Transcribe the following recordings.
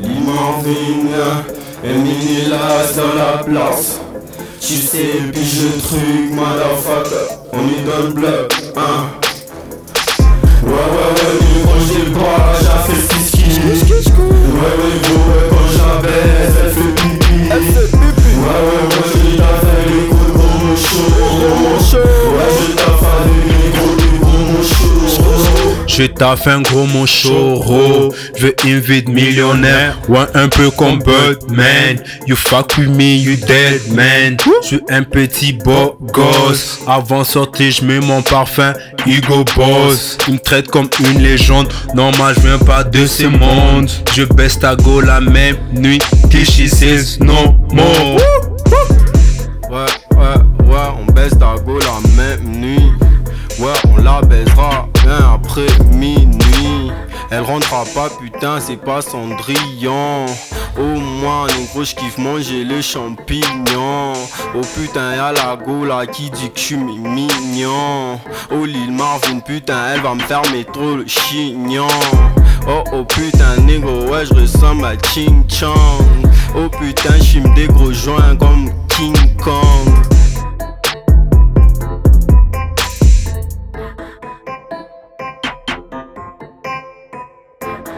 Limarvin, Emini là dans la place. Tu sais, puis je truc, motherfucker. On est dans le bloc, hein. Je taffe un gros mon choro. Je de millionnaire. Ouais un peu comme Birdman. You fuck with me you dead man. Je suis un petit beau gosse. Avant sortir je mets mon parfum Hugo Boss. Il me traite comme une légende. Non moi je viens pas de ce monde Je baisse ta go la même nuit. She says no more. Ouais, ouais, ouais, on baisse ta go la même nuit. Ouais, on la baisera bien après rentrera pas, putain, c'est pas Cendrillon. Au moins, négro, j'kiffe manger les champignons. Oh putain, y'a la go là qui dit que j'suis mignon. Oh Lil Marvin, putain, elle va me faire trop le chignon. Oh oh putain, négro, ouais, j'ressemble à Ching Chong. Oh putain, j'fume des gros joints comme King Kong.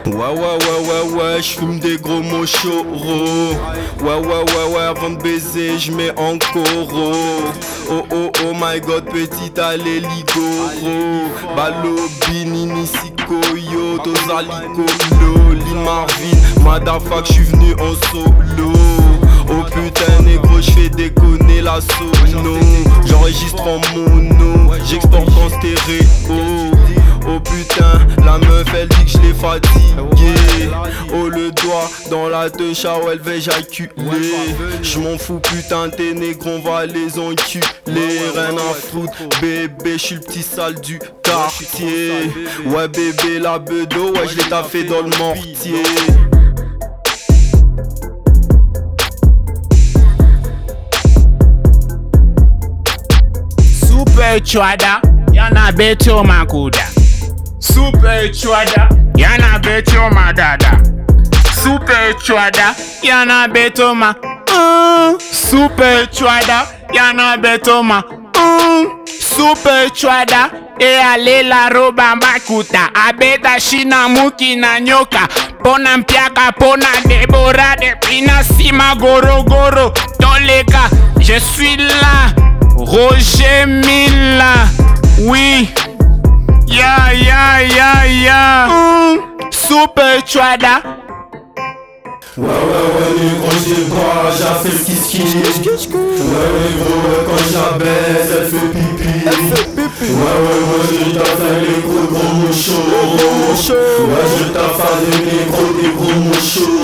Ouais ouais ouais ouais ouais, j'fume des gros mochos Ouais ouais ouais ouais, avant de baiser, j'mets en coro. Oh oh oh my god, petit allé ligoro Balo, binini, sikoyo, tozaliko, lo Lil Marvin, motherfuck, j'suis venu en solo. Oh putain négro j'fais déconner la sono. J'enregistre en mono J'exporte en stéréo. Oh putain la meuf elle dit que je l'ai fatigué dans la ah ouais elle va éjaculer J'm'en fous putain tes négros on va les enculer. Rien à foutre. bébé j'suis le petit sale du quartier. Ouais bébé la bedo ouais je l'ai taffé dans le mortier. Super chwada, yana beto makuda. Super chwada, yana beto madada. Super chwada, yana beto ma. Mm. Super chwada, yana beto ma. Mm. Super chwada, e ale la roba makuta. Abeta shina muki na nyoka. Pona mpiaka, pona Débora de Pina Sima Goro Goro. Toleka, je suis là. Roger Mila, oui. Ya, ya, ya, ya. Mm. Super chwada. Ouais ouais ouais négro j'ai pas, j'ai fait le ski ski Ouais ouais gros quand j'abaisse elle fait pipi. Ouais ouais ouais j'ai ta fait les gros gros mouchos Ouais j'ai ta fait des gros des gros mouchos